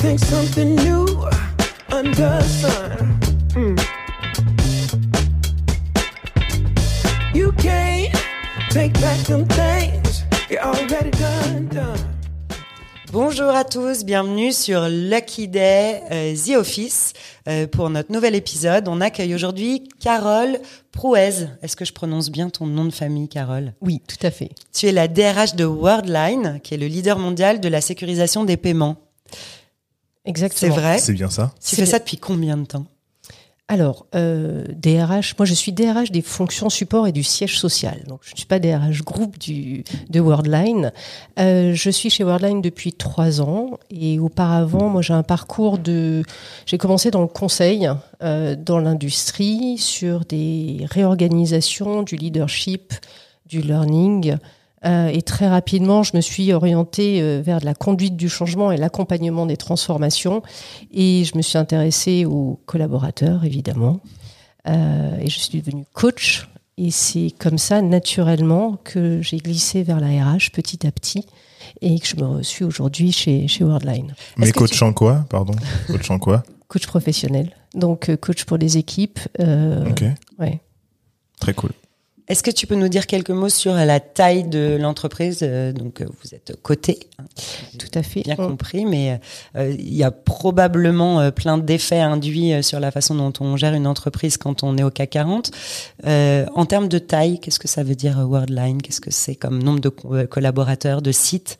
think something new under the sun. Mm. You can't take back them things you already done, done. Bonjour à tous, bienvenue sur Lucky Day, euh, The Office. Euh, pour notre nouvel épisode, on accueille aujourd'hui Carole Prouez. Est-ce que je prononce bien ton nom de famille, Carole? Oui, tout à fait. Tu es la DRH de Worldline, qui est le leader mondial de la sécurisation des paiements. C'est Exactement. vrai C'est bien ça. Tu C'est fais bien. ça depuis combien de temps? Alors, euh, DRH, moi je suis DRH des fonctions support et du siège social. Donc je ne suis pas DRH groupe du, de Worldline. Euh, je suis chez Worldline depuis trois ans et auparavant, moi j'ai un parcours de... J'ai commencé dans le conseil, euh, dans l'industrie, sur des réorganisations, du leadership, du learning. Euh, et très rapidement, je me suis orientée euh, vers de la conduite du changement et l'accompagnement des transformations. Et je me suis intéressée aux collaborateurs, évidemment. Euh, et je suis devenue coach. Et c'est comme ça, naturellement, que j'ai glissé vers la RH petit à petit et que je me suis aujourd'hui chez, chez Worldline. Mais coach tu- en quoi Pardon? Coach en quoi? Coach professionnel. Donc, coach pour les équipes. Ok. ouais. Très cool. Est-ce que tu peux nous dire quelques mots sur la taille de l'entreprise Euh, Donc, euh, vous êtes coté, hein, Tout à fait. bien On- compris, mais euh, il y a probablement euh, plein d'effets induits euh, sur la façon dont on gère une entreprise quand on est au CAC 40. Euh, en termes de taille, qu'est-ce que ça veut dire Worldline? Qu'est-ce que c'est comme nombre de co- collaborateurs, de sites?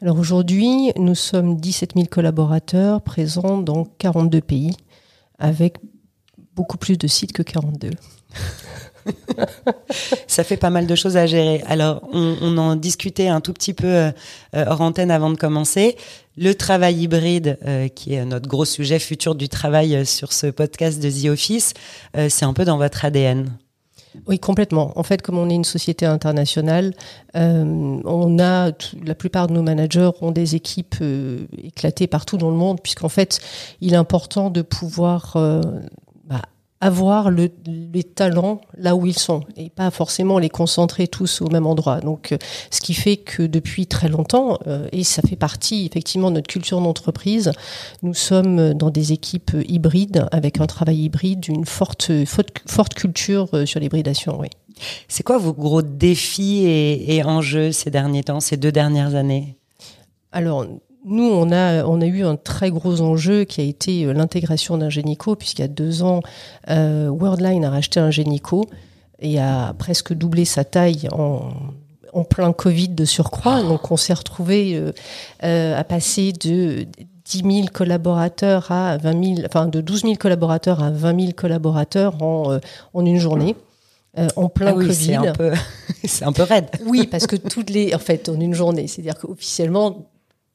Alors aujourd'hui, nous sommes 17 000 collaborateurs présents dans 42 pays, avec beaucoup plus de sites que 42. Ça fait pas mal de choses à gérer. Alors, on, en discutait un tout petit peu euh, euh, hors antenne avant de commencer. Le travail hybride, euh, qui est notre gros sujet futur du travail euh, sur ce podcast de The Office, c'est un peu dans votre ADN. Oui, complètement. En fait, comme on est une société internationale, on a la plupart de nos managers ont des équipes éclatées partout dans le monde, puisqu'en fait, il est important de pouvoir bah, avoir le, les talents là où ils sont et pas forcément les concentrer tous au même endroit. Donc, euh, ce qui fait que depuis très longtemps, euh, et ça fait partie effectivement de notre culture d'entreprise, nous sommes dans des équipes hybrides avec un travail hybride, une forte, forte, forte culture euh, sur l'hybridation. Oui. C'est quoi vos gros défis et, et enjeux ces derniers temps, ces deux dernières années? Alors, nous, on a, on a eu un très gros enjeu qui a été euh, l'intégration d'un génico, puisqu'il y a deux ans, euh, Worldline a racheté un génico et a presque doublé sa taille en, en plein Covid de surcroît. Donc, on s'est retrouvé euh, euh, à passer de 10 000 collaborateurs à 20 000, enfin de 12 000 collaborateurs à 20 000 collaborateurs en, euh, en une journée. euh, en plein Ah oui, Covid. c'est un peu, un peu raide. Oui, parce que toutes les, en fait, en une journée, c'est-à-dire qu'officiellement,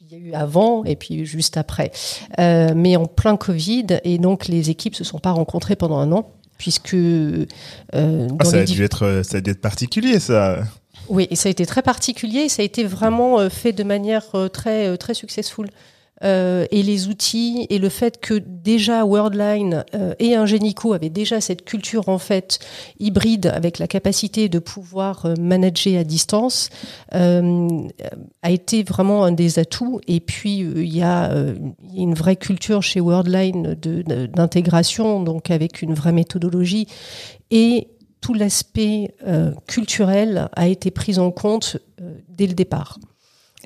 il y a eu avant et puis juste après, Euh, mais en plein Covid et donc les équipes se sont pas rencontrées pendant un an puisque euh, Ah, ça, les a dû être, euh, ça a dû être particulier, ça. oui, et ça a été très particulier, et ça a été vraiment fait de manière très très successful. Euh, et les outils et le fait que déjà Worldline euh, et Ingenico avaient déjà cette culture en fait hybride avec la capacité de pouvoir euh, manager à distance a été vraiment un des atouts. Et puis il y a une vraie culture chez Worldline d'intégration, donc avec une vraie méthodologie et tout l'aspect culturel a été pris en compte dès le départ.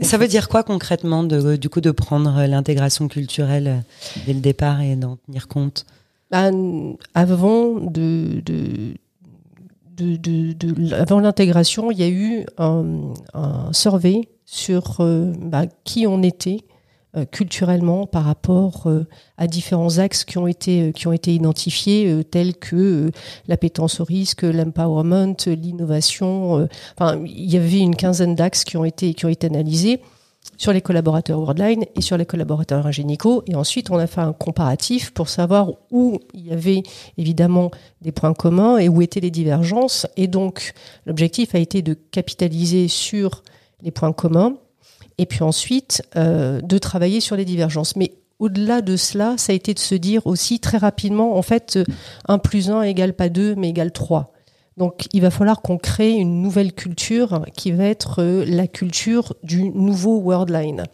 Ça veut dire quoi concrètement, de, du coup, de prendre l'intégration culturelle euh, dès le départ et d'en tenir compte? Bah, avant de, de, de, de- avant l'intégration, il y a eu un, un survey sur euh, bah, qui on était euh, culturellement par rapport euh, à différents axes qui ont été euh, qui ont été identifiés euh, tels que euh, l'appétence au risque, l'empowerment, l'innovation. euh, enfin, il y avait une quinzaine d'axes qui ont été qui ont été analysés sur les collaborateurs Worldline et sur les collaborateurs Ingenico. Et ensuite, on a fait un comparatif pour savoir où il y avait évidemment des points communs et où étaient les divergences. Et donc, l'objectif a été de capitaliser sur les points communs et puis ensuite euh, de travailler sur les divergences. Mais au-delà de cela, ça a été de se dire aussi très rapidement, en fait, 1 plus 1 égale pas 2, mais égale 3. Donc, il va falloir qu'on crée une nouvelle culture qui va être euh, la culture du nouveau Worldline.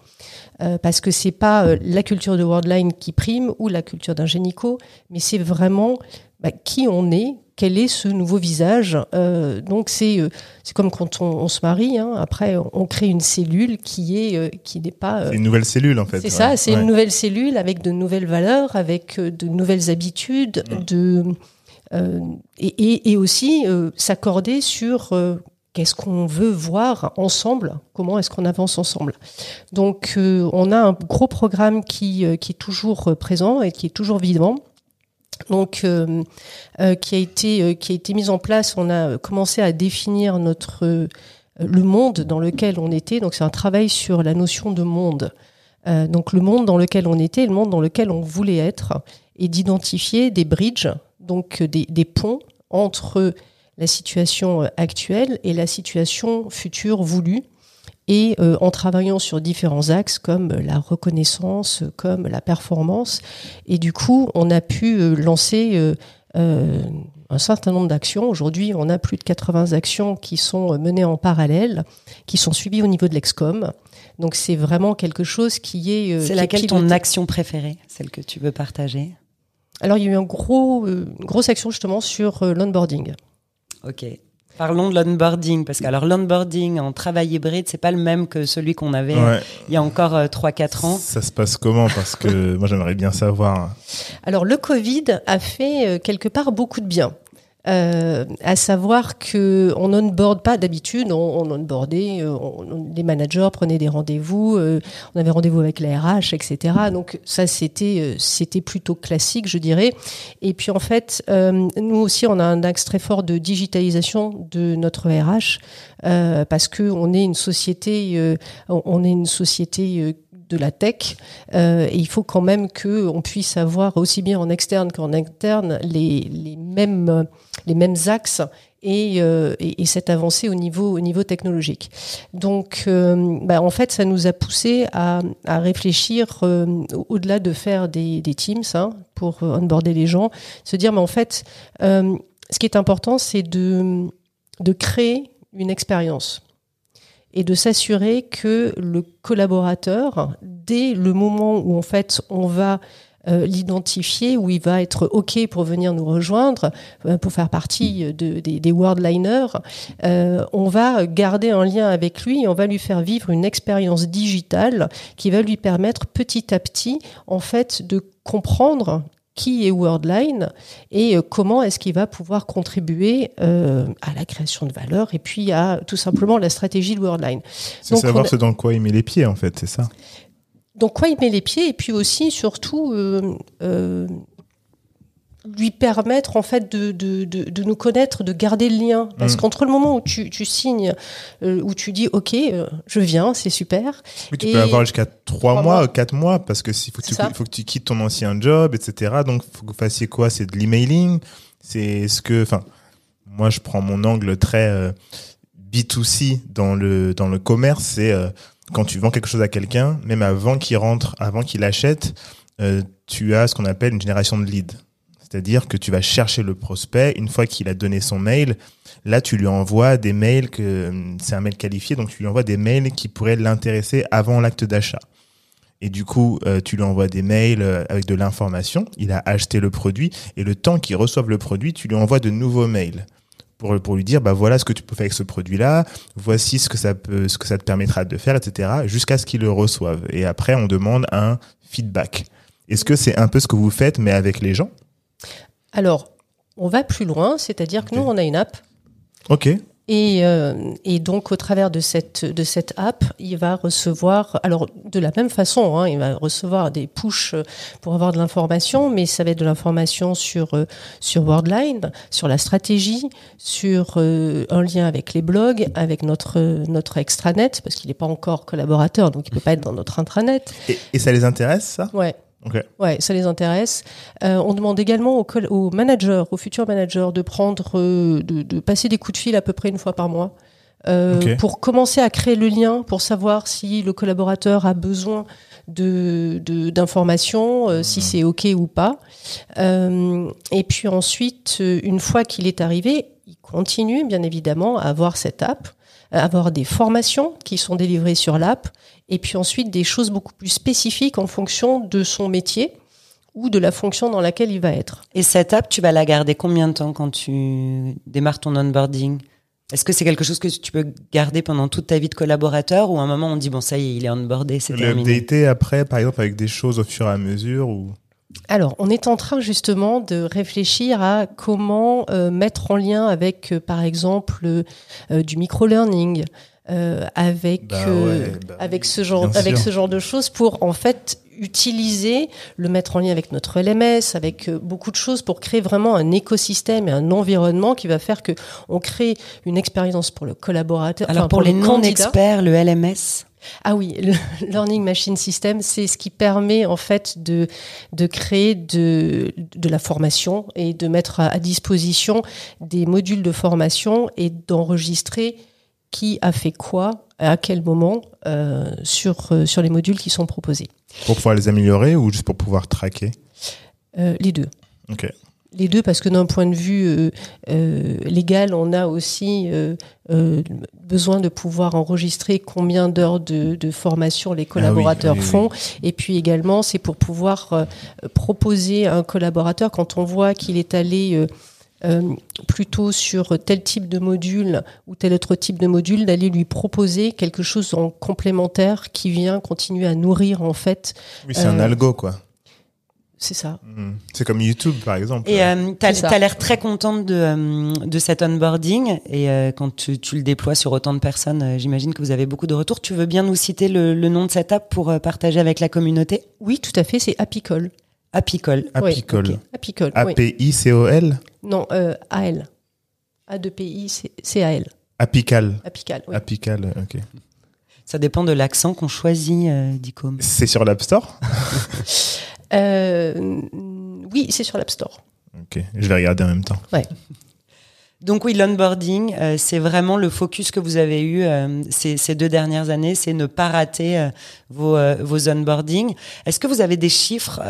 Euh, parce que c'est pas euh, la culture de Worldline qui prime ou la culture d'un génico, mais c'est vraiment bah, qui on est, quel est ce nouveau visage. Euh, donc c'est euh, c'est comme quand on, on se marie. Hein, après, on crée une cellule qui est euh, qui n'est pas. C'est une nouvelle cellule en fait. c'est ouais. ça, c'est Ouais. une nouvelle cellule avec de nouvelles valeurs, avec de nouvelles habitudes, Mm. de et, et, et aussi s'accorder sur qu'est-ce qu'on veut voir ensemble, comment est-ce qu'on avance ensemble. Donc euh, on a un gros programme qui qui est toujours présent et qui est toujours vivant. Donc, euh, euh, qui a été euh, qui a été mis en place. On a commencé à définir notre euh, le monde dans lequel on était. Donc, c'est un travail sur la notion de monde. Donc, le monde dans lequel on était, le monde dans lequel on voulait être, et d'identifier des bridges, donc des, ponts entre la situation actuelle et la situation future voulue. Et euh, en travaillant sur différents axes comme la reconnaissance, comme la performance, et du coup, on a pu euh, lancer euh, euh, un certain nombre d'actions. Aujourd'hui, on a plus de 80 actions qui sont euh, menées en parallèle, qui sont suivies au niveau de l'Excom. Donc, c'est vraiment quelque chose qui est. euh, C'est est laquelle ton action préférée, celle que tu veux partager? Alors, il y a eu un gros, une grosse action justement sur l'onboarding. Ok. Parlons de l'onboarding, parce que alors l'onboarding en travail hybride, c'est pas le même que celui qu'on avait euh, il y a encore euh, 3-4 ans. Ça se passe comment? Parce que moi j'aimerais bien savoir. Alors le Covid a fait euh, quelque part beaucoup de bien. Euh, à savoir que on onboard pas d'habitude, on, on onboardait, euh, on- on- les managers prenaient des rendez-vous, euh, on avait rendez-vous avec la RH, etc. Donc ça c'était euh, c'était plutôt classique, je dirais. Et puis en fait, euh, nous aussi on a un axe très fort de digitalisation de notre RH euh, parce que on est une société, on est une société de la tech euh, et il faut quand même que on puisse avoir aussi bien en externe qu'en interne les, les mêmes les mêmes axes et, euh, et, et cette avancée au niveau au niveau technologique. Donc, euh, bah, en fait, ça nous a poussé à, à réfléchir euh, au-delà de faire des, des teams hein, pour onboarder les gens, se dire mais en fait, euh, ce qui est important, c'est de de créer une expérience et de s'assurer que le collaborateur, dès le moment où en fait on va euh, l'identifier, où il va être OK pour venir nous rejoindre, euh, pour faire partie de, des, des Worldliners, euh, on va garder un lien avec lui et on va lui faire vivre une expérience digitale qui va lui permettre petit à petit en fait de comprendre qui est Worldline et euh, comment est-ce qu'il va pouvoir contribuer euh, à la création de valeur et puis à tout simplement la stratégie de Worldline. C'est savoir a- ce dans quoi il met les pieds en fait, c'est ça? Donc quoi il met les pieds et puis aussi surtout euh, euh, lui permettre en fait de, de, de, de nous connaître, de garder le lien. Parce Mm. qu'entre le moment où tu, tu signes, euh, où tu dis ok, euh, je viens, c'est super. Oui, tu Et- peux avoir jusqu'à trois Trois mois, mois. quatre mois, parce que s'il faut, que tu- faut que tu quittes ton ancien job, etc. Donc, faut que vous fassiez quoi? C'est de l'emailing? C'est ce que, enfin, moi, je prends mon angle très euh, B2C dans le dans le commerce. C'est euh, quand tu vends quelque chose à quelqu'un, même avant qu'il rentre, avant qu'il achète, euh, tu as ce qu'on appelle une génération de leads. C'est-à-dire que tu vas chercher le prospect une fois qu'il a donné son mail. Là, tu lui envoies des mails que hum, c'est un mail qualifié, donc tu lui envoies des mails qui pourraient l'intéresser avant l'acte d'achat. Et du coup, euh, tu lui envoies des mails euh, avec de l'information. Il a acheté le produit et le temps qu'il reçoive le produit, tu lui envoies de nouveaux mails pour pour lui dire bah voilà ce que tu peux faire avec ce produit-là. Voici ce que ça peut, ce que ça te permettra de faire, etc. Jusqu'à ce qu'il le reçoive. Et après, on demande un feedback. Est-ce que c'est un peu ce que vous faites, mais avec les gens Alors on va plus loin, c'est-à-dire que nous on a une app Ok. Et, euh, et donc, au travers de cette, de cette app, il va recevoir, alors de la même façon, hein, il va recevoir des push pour avoir de l'information, mais ça va être de l'information sur, euh, sur Worldline, sur la stratégie, sur euh, un lien avec les blogs, avec notre, notre extranet, parce qu'il n'est pas encore collaborateur, donc il peut pas être dans notre intranet. Et, et ça les intéresse, ça? Ouais. Ok. Ouais, ça les intéresse. Euh, on demande également aux, managers, aux futurs managers, de prendre, euh, de, de passer des coups de fil à peu près une fois par mois. euh, pour commencer à créer le lien, pour savoir si le collaborateur a besoin de de- d'informations, euh, si c'est ok ou pas. Euh, et puis ensuite, euh, une fois qu'il est arrivé, il continue, bien évidemment, à avoir cette app, à avoir des formations qui sont délivrées sur l'app, et puis ensuite des choses beaucoup plus spécifiques en fonction de son métier ou de la fonction dans laquelle il va être. Et cette app, tu vas la garder combien de temps quand tu démarres ton onboarding? Est-ce que c'est quelque chose que tu peux garder pendant toute ta vie de collaborateur ou à un moment on dit bon ça y est, il est onboardé, c'est Le terminé? updater après, par exemple, avec des choses au fur et à mesure ou? Alors, on est en train justement de réfléchir à comment euh, mettre en lien avec, euh, par exemple, euh, du micro-learning, euh, avec, Bah euh, ouais, bah avec, oui, ce genre, avec ce genre de choses pour en fait utiliser, le mettre en lien avec notre LMS, avec euh, beaucoup de choses pour créer vraiment un écosystème et un environnement qui va faire que on crée une expérience pour le collaborateur. Alors enfin, pour, les le candidat. non-experts, le LMS Ah oui, le Learning Machine System, c'est ce qui permet en fait de, de créer de, de la formation et de mettre à, à disposition des modules de formation et d'enregistrer qui a fait quoi, à quel moment euh, sur, euh, sur les modules qui sont proposés. pour pouvoir les améliorer ou juste pour pouvoir traquer Euh, les deux. Ok. Les deux, parce que d'un point de vue légal, on a aussi besoin de pouvoir enregistrer combien d'heures de, de formation les collaborateurs oui, oui. font. Et puis également, c'est pour pouvoir proposer à un collaborateur, quand on voit qu'il est allé euh, plutôt sur tel type de module ou tel autre type de module, d'aller lui proposer quelque chose en complémentaire qui vient continuer à nourrir en fait. Oui, c'est un Euh, algo, quoi. C'est ça. Mhm. C'est comme YouTube, par exemple. Et euh, ça. t'as l'air très contente de, euh, de cet onboarding. Et euh, quand tu, tu le déploies sur autant de personnes, j'imagine que vous avez beaucoup de retours. Tu veux bien nous citer le, le nom de cette app pour partager avec la communauté? Oui, tout à fait, c'est Apicol. Apicol. oui, Apicol. ok. Apicol, oui. A-P-I-C-O-L Non, euh, AL. A2PI, c'est- c'est AL. Apical. Apical, oui. Apical, ok. Ça dépend de l'accent qu'on choisit, euh, Dicom. C'est sur l'App Store Euh, oui, c'est sur l'App Store. Ok, je vais regarder en même temps. Donc oui, l'onboarding, euh, c'est vraiment le focus que vous avez eu euh, ces, deux dernières années, c'est ne pas rater euh, vos, vos onboardings. Est-ce que vous avez des chiffres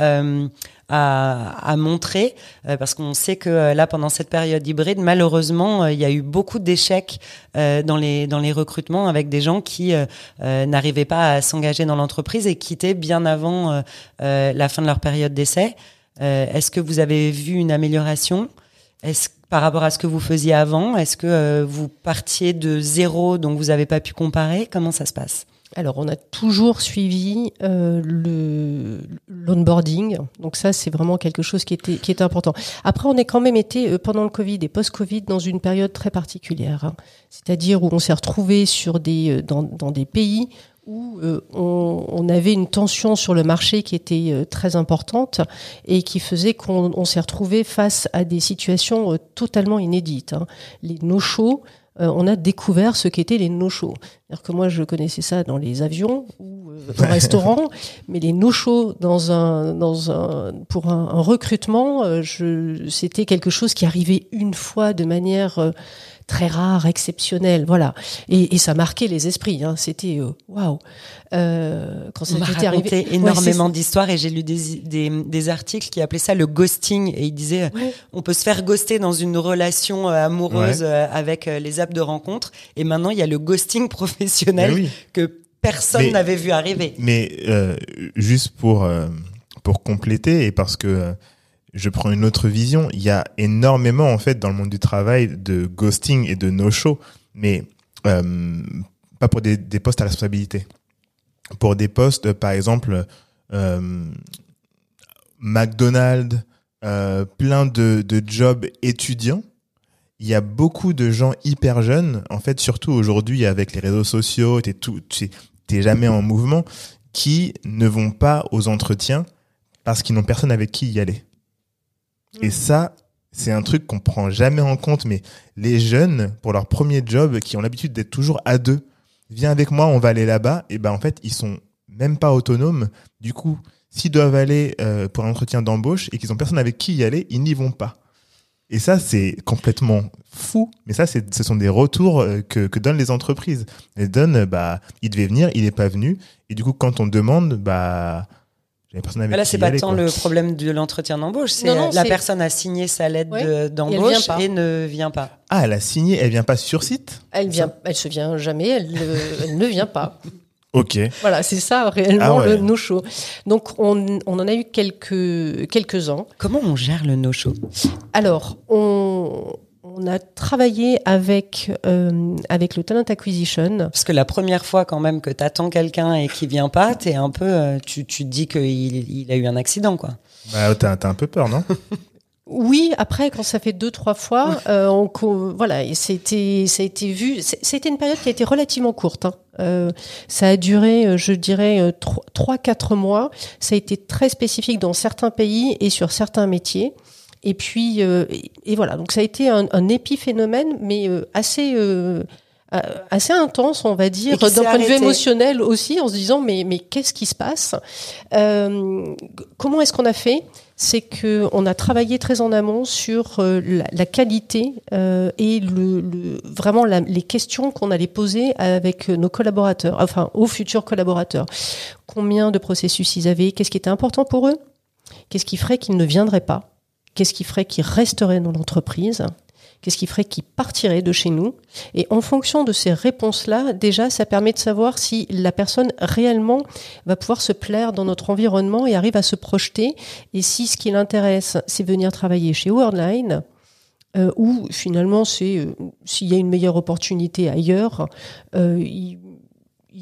à, montrer? Parce qu'on sait que là, pendant cette période hybride, malheureusement, il y a eu beaucoup d'échecs dans, les, dans les recrutements avec des gens qui n'arrivaient pas à s'engager dans l'entreprise et quittaient bien avant la fin de leur période d'essai. Est-ce que vous avez vu une amélioration? Est-ce par rapport à ce que vous faisiez avant Est-ce que euh, vous partiez de zéro, donc vous n'avez pas pu comparer? Comment ça se passe? Alors, on a toujours suivi euh, le l'onboarding. Donc ça, c'est vraiment quelque chose qui était qui était important. Après, on est quand même été euh, pendant le Covid et post-Covid dans une période très particulière. hein. C'est-à-dire où on s'est retrouvé sur des euh, dans, dans des pays où euh, on, on avait une tension sur le marché qui était euh, très importante et qui faisait qu'on on s'est retrouvé face à des situations euh, totalement inédites. hein. Les no-shows, on a découvert ce qu'étaient les no-shows. C'est-à-dire que moi, je connaissais ça dans les avions ou au restaurant, mais les no-shows dans un, dans un, pour un, un recrutement, c'était quelque chose qui arrivait une fois de manière très rare, exceptionnelle, voilà. Et, et ça marquait les esprits. Hein. C'était euh, waouh. Euh, quand ça On m'a était arrivé, Ouais, énormément d'histoires et j'ai lu des, des, des articles qui appelaient ça le ghosting et ils disaient euh, Ouais. on peut se faire ghoster dans une relation euh, amoureuse Ouais. avec les apps de rencontre et maintenant il y a le ghosting professionnel oui. que personne n'avait vu arriver. Mais euh, juste pour, euh, pour compléter, et parce que euh, je prends une autre vision, il y a énormément, en fait, dans le monde du travail, de ghosting et de no-show, mais euh, pas pour des, postes à responsabilité. Pour des postes, par exemple, euh, McDonald's, euh, plein de, jobs étudiants, il y a beaucoup de gens hyper jeunes, en fait, surtout aujourd'hui avec les réseaux sociaux, t'es t'es jamais en mouvement, qui ne vont pas aux entretiens parce qu'ils n'ont personne avec qui y aller. Et ça, c'est un truc qu'on prend jamais en compte, mais les jeunes, pour leur premier job, qui ont l'habitude d'être toujours à deux, viens avec moi, on va aller là-bas, et ben en fait, ils sont même pas autonomes. Du coup, s'ils doivent aller euh, pour un entretien d'embauche et qu'ils ont personne avec qui y aller, ils n'y vont pas. Et ça, c'est complètement fou. Mais ça, c'est, ce sont des retours euh, que, que donnent les entreprises. Elles donnent, bah, il devait venir, il n'est pas venu. Et du coup, quand on demande, bah, personne avec Là, c'est pas tant quoi. le problème de l'entretien d'embauche, c'est Non, non, euh, la c'est- personne a signé sa lettre Ouais. Et d'embauche et, ne vient pas. Ah, elle a signé, elle vient pas sur site? Elle vient, elle se vient jamais, elle, ne- elle ne vient pas. Ok. Voilà, c'est ça réellement Ah ouais. le no-show. Donc on, on en a eu quelques quelques uns. Comment on gère le no-show? Alors on on a travaillé avec euh, avec le talent acquisition. Parce que la première fois quand même que t'attends quelqu'un et qu'il vient pas, t'es un peu, euh, tu, tu te dis qu'il il a eu un accident, quoi. Bah, t'as t'as un peu peur, non? Oui, après, quand ça fait deux, trois fois, euh, on, voilà, et c'était, ça a été vu. C'était une période qui a été relativement courte. hein. Euh, ça a duré, je dirais, trois, trois, quatre mois. Ça a été très spécifique dans certains pays et sur certains métiers. Et puis, euh, et, et voilà. Donc, ça a été un, un épiphénomène, mais euh, assez. euh, assez intense, on va dire, Et d'un point de vue émotionnel aussi, en se disant mais mais qu'est-ce qui se passe? Euh, Comment est-ce qu'on a fait? C'est que on a travaillé très en amont sur la, la qualité euh, et le, le- vraiment la- les questions qu'on allait poser avec nos collaborateurs, enfin aux futurs collaborateurs. Combien de processus ils avaient? Qu'est-ce qui était important pour eux? Qu'est-ce qui ferait qu'ils ne viendraient pas? Qu'est-ce qui ferait qu'ils resteraient dans l'entreprise Qu'est-ce qui ferait qu'ils partiraient de chez nous Et en fonction de ces réponses-là, déjà, ça permet de savoir si la personne réellement va pouvoir se plaire dans notre environnement et arrive à se projeter. Et si ce qui l'intéresse, c'est venir travailler chez Worldline, euh, ou finalement, c'est euh, s'il y a une meilleure opportunité ailleurs, euh, il,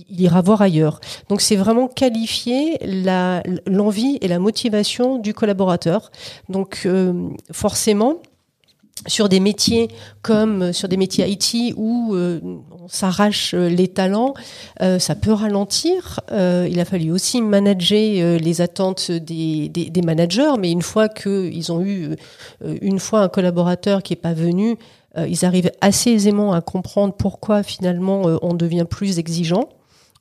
il ira voir ailleurs. Donc c'est vraiment qualifier l'envie et la motivation du collaborateur. Donc euh, forcément, sur des métiers comme euh, sur des métiers IT où euh, on s'arrache euh, les talents, ça peut ralentir. Il a fallu aussi manager les attentes des, des, managers, mais une fois qu'ils ont eu une fois un collaborateur qui est pas venu, ils arrivent assez aisément à comprendre pourquoi finalement on devient plus exigeant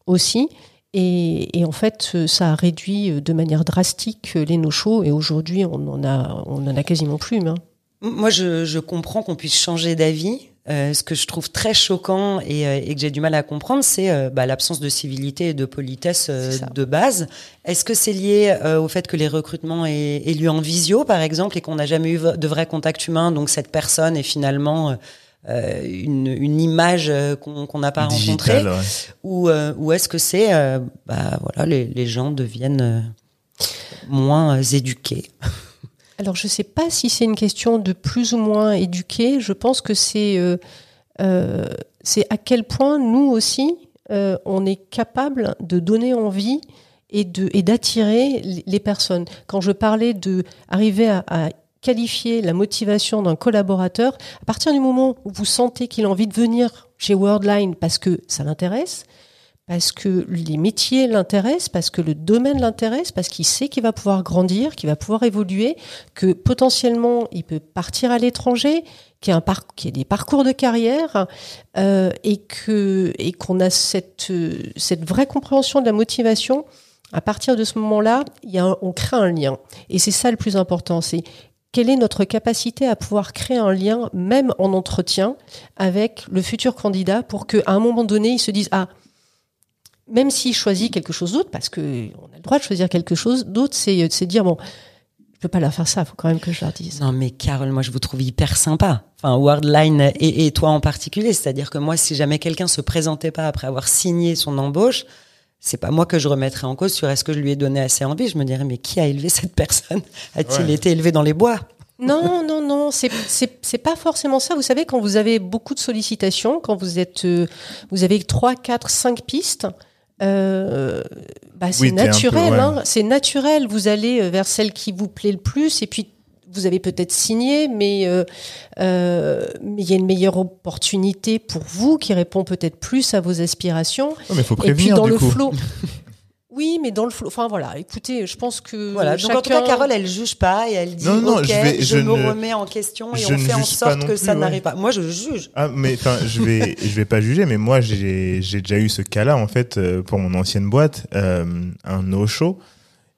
aussi. Et, et en fait, ça a réduit euh, de manière drastique euh, les no-shows. Et aujourd'hui, on en a, on en a quasiment plus. hein. Moi, je, je comprends qu'on puisse changer d'avis. Euh, ce que je trouve très choquant et, euh, et que j'ai du mal à comprendre, c'est euh, bah, l'absence de civilité et de politesse de base. Est-ce que c'est lié au fait que les recrutements aient, aient lieu en visio, par exemple, et qu'on n'a jamais eu de vrai contact humain, donc cette personne est finalement euh, une, une image euh, qu'on n'a pas rencontrée ouais. ou, euh, ou est-ce que c'est euh, bah voilà les, les gens deviennent moins éduqués? Alors, je ne sais pas si c'est une question de plus ou moins éduqué. Je pense que c'est euh, euh, c'est à quel point nous aussi, euh, on est capable de donner envie et de et d'attirer les- les personnes. Quand je parlais de arriver à, à qualifier la motivation d'un collaborateur, à partir du moment où vous sentez qu'il a envie de venir chez Worldline parce que ça l'intéresse, parce que les métiers l'intéressent, parce que le domaine l'intéresse, parce qu'il sait qu'il va pouvoir grandir, qu'il va pouvoir évoluer, que potentiellement il peut partir à l'étranger, qu'il y a, des parcours de carrière euh, et qu'on a cette vraie compréhension de la motivation. À partir de ce moment-là, on crée un lien et c'est ça le plus important. C'est quelle est notre capacité à pouvoir créer un lien, même en entretien, avec le futur candidat, pour qu'à un moment donné, il se dise ah même s'il choisit quelque chose d'autre, parce que on a le droit de choisir quelque chose d'autre, c'est c'est dire bon, je peux pas leur faire ça, faut quand même que je leur dise. Non, mais Carole, moi, je vous trouve hyper sympa. Enfin, Wordline et, et toi en particulier. C'est-à-dire que moi, si jamais quelqu'un se présentait pas après avoir signé son embauche, c'est pas moi que je remettrais en cause sur est-ce que je lui ai donné assez envie. Je me dirais, mais qui a élevé cette personne? A-t-il Ouais. été élevé dans les bois? Non, non, non, c'est c'est c'est pas forcément ça. Vous savez, quand vous avez beaucoup de sollicitations, quand vous êtes, euh, vous avez trois, quatre, cinq pistes. Euh, bah, c'est Oui, naturel, ouais. hein. c'est naturel. Vous allez euh, vers celle qui vous plaît le plus, et puis vous avez peut-être signé, mais euh, euh, mais il y a une meilleure opportunité pour vous qui répond peut-être plus à vos aspirations. Non, mais il faut Et puis prévenir, dans du le coup. flot. Oui, mais dans le flot. Enfin voilà, écoutez, je pense que. Voilà. Donc, en tout cas, Carole, elle juge pas et elle dit, Non, non, OK, je vais- je, je me ne- remets en question et je on fait en sorte que plus, ça ouais. n'arrive pas. Moi, je juge. Ah, mais enfin, je vais, je vais pas juger, mais moi, j'ai, j'ai déjà eu ce cas-là, en fait, euh, pour mon ancienne boîte, euh, un no-show.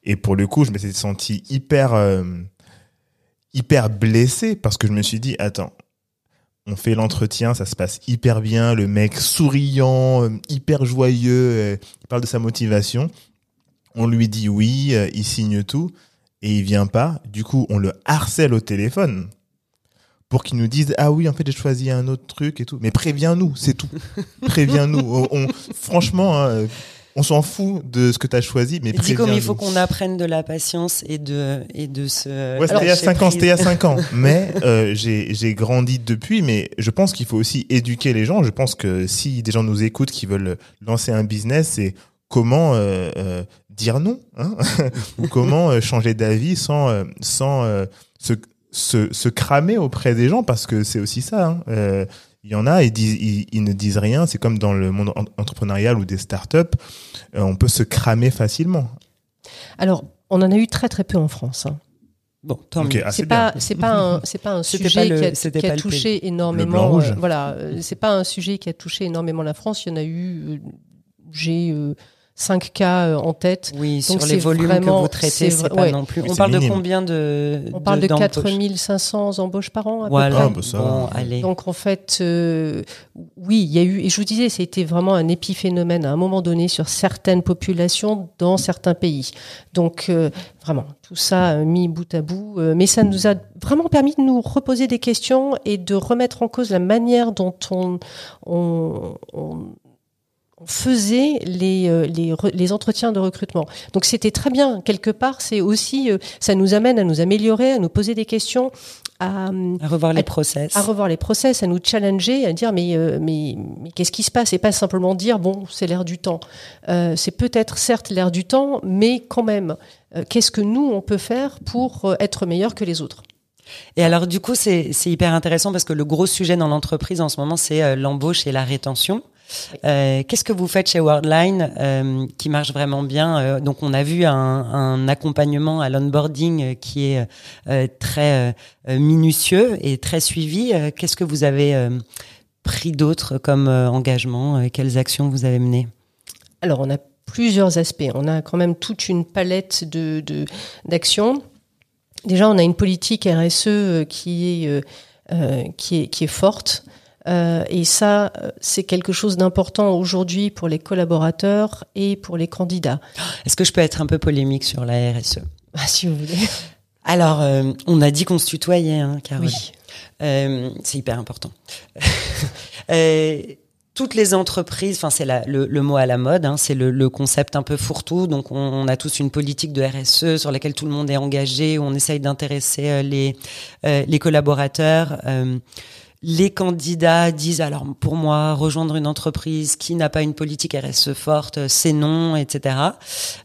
Et pour le coup, je m'étais senti hyper, euh, hyper blessé parce que je me suis dit, attends, on fait l'entretien, ça se passe hyper bien, le mec souriant, euh, hyper joyeux, euh, il parle de sa motivation. on lui dit oui, euh, il signe tout, et il vient pas. Du coup, on le harcèle au téléphone pour qu'il nous dise ah oui en fait j'ai choisi un autre truc et tout mais préviens-nous c'est tout préviens-nous on, on- franchement hein, on s'en fout de ce que tu as choisi mais dit comme il faut qu'on apprenne de la patience et de, et de se. Ouais, c'était il y a lâcher 5 ans, c'était il y a 5 ans. Mais euh, j'ai j'ai grandi depuis, mais je pense qu'il faut aussi éduquer les gens. Je pense que si des gens nous écoutent qui veulent lancer un business, c'est comment euh, euh, dire non, hein ou comment euh, changer d'avis sans, euh, sans euh, se, se, se cramer auprès des gens, parce que c'est aussi ça. hein. Euh, il y en a, ils, disent, ils, ils ne disent rien. C'est comme dans le monde en- entrepreneurial ou des startups, euh, on peut se cramer facilement. Alors, on en a eu très très peu en France. hein. Bon, tant Ok, mieux. ah, c'est pas bien. c'est pas un c'est pas un C'était sujet pas le- qui a, c'était qui a pas le touché énormément euh, voilà euh, c'est pas un sujet qui a touché énormément la France il y en a eu euh, j'ai euh, cinq cas euh, en tête Oui, Donc sur les volumes que vous traitez, c'est c'est vrai- pas ouais. non plus. Oui, on parle de combien de on parle de, d'embauches 4500 embauches par an à peu Voilà. près. Ah, bah ça bon, allez. Donc en fait, euh, oui, il y a eu, et je vous disais, c'était vraiment un épiphénomène à un moment donné sur certaines populations dans certains pays. Donc euh, vraiment, tout ça euh, mis bout à bout, euh, mais ça nous a vraiment permis de nous reposer des questions et de remettre en cause la manière dont on, on, on- on faisait les, euh, les, re- les entretiens de recrutement. Donc c'était très bien. Quelque part, c'est aussi, euh, ça nous amène à nous améliorer, à nous poser des questions, à, à revoir les à- process. à revoir les process, à nous challenger, à dire mais euh, mais, mais qu'est-ce qui se passe? Et pas simplement dire bon c'est l'air du temps. Euh, c'est peut-être certes l'air du temps, mais quand même euh, qu'est-ce que nous on peut faire pour euh, être meilleur que les autres? Et alors, du coup, c'est hyper intéressant parce que le gros sujet dans l'entreprise en ce moment, c'est euh, l'embauche et la rétention. Euh, Qu'est-ce que vous faites chez Worldline euh, qui marche vraiment bien Euh, Donc, on a vu un, accompagnement à l'onboarding qui est très minutieux et très suivi. Qu'est-ce que vous avez pris d'autre comme engagement Quelles actions vous avez menées? Alors on a plusieurs aspects. On a quand même toute une palette d'actions. Déjà on a une politique RSE qui est qui est forte. Euh, et ça, euh, c'est quelque chose d'important aujourd'hui pour les collaborateurs et pour les candidats. Est-ce que je peux être un peu polémique sur la RSE Ah, si vous voulez. Alors, euh, on a dit qu'on se tutoyait, hein, Carole. Oui. Euh, c'est hyper important. Toutes les entreprises, enfin c'est le, le mot à la mode, hein, c'est le, le concept un peu fourre-tout. Donc on, on a tous une politique de RSE sur laquelle tout le monde est engagé, où on essaye d'intéresser les les collaborateurs. Les candidats disent alors pour moi rejoindre une entreprise qui n'a pas une politique RSE forte, c'est non, etc.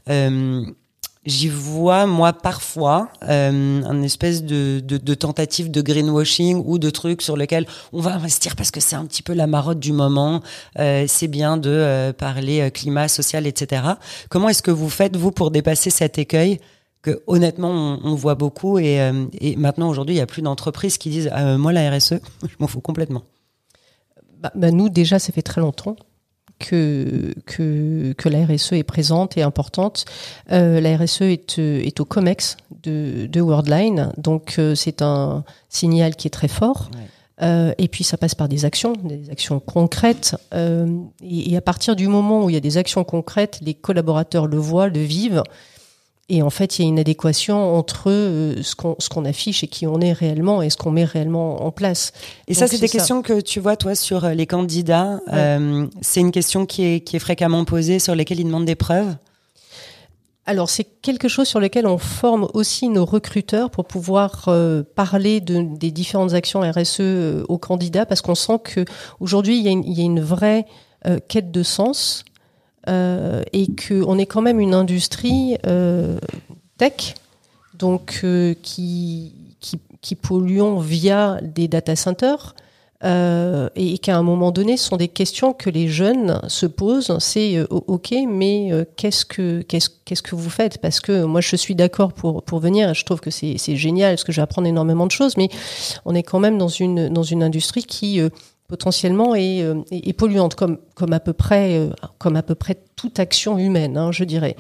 Euh, J'y vois, moi, parfois, euh, un espèce de, de, tentative de greenwashing ou de trucs sur lesquels on va investir parce que c'est un petit peu la marotte du moment. Euh, c'est bien de euh, parler climat, social, etc. Comment est-ce que vous faites, vous, pour dépasser cet écueil? Que honnêtement on, on voit beaucoup et, euh, et maintenant aujourd'hui il y a plus d'entreprises qui disent euh, moi la RSE je m'en fous complètement Bah, bah, nous, déjà, ça fait très longtemps que, que, que la RSE est présente et importante. Euh, la RSE est, est au COMEX de, de Worldline, donc euh, c'est un signal qui est très fort. Ouais. Euh, et puis ça passe par des actions, des actions concrètes. Et, et à partir du moment où il y a des actions concrètes, les collaborateurs le voient, le vivent. Et en fait, il y a une adéquation entre euh, ce qu'on affiche et qui on est réellement et ce qu'on met réellement en place. Et ça, Donc, c'est c'est des ça. questions que tu vois, toi, sur euh, les candidats. Euh, c'est une question qui est, qui est fréquemment posée, sur lesquelles ils demandent des preuves. Alors, c'est quelque chose sur lequel on forme aussi nos recruteurs pour pouvoir euh, parler de, des différentes actions RSE aux candidats, parce qu'on sent que aujourd'hui il y, a une- il y a une vraie euh, quête de sens et qu'on est quand même une industrie euh, tech, donc euh, qui, qui, qui polluons via des data centers. Euh, et qu'à un moment donné, ce sont des questions que les jeunes se posent. C'est euh, ok, mais euh, qu'est-ce que qu'est-ce qu'est-ce que vous faites? Parce que moi, je suis d'accord pour pour venir. Je trouve que c'est c'est génial parce que je vais apprendre énormément de choses. Mais on est quand même dans une dans une industrie qui euh, potentiellement est, euh, est, est polluante, comme comme à peu près euh, comme à peu près toute action humaine, hein, je dirais.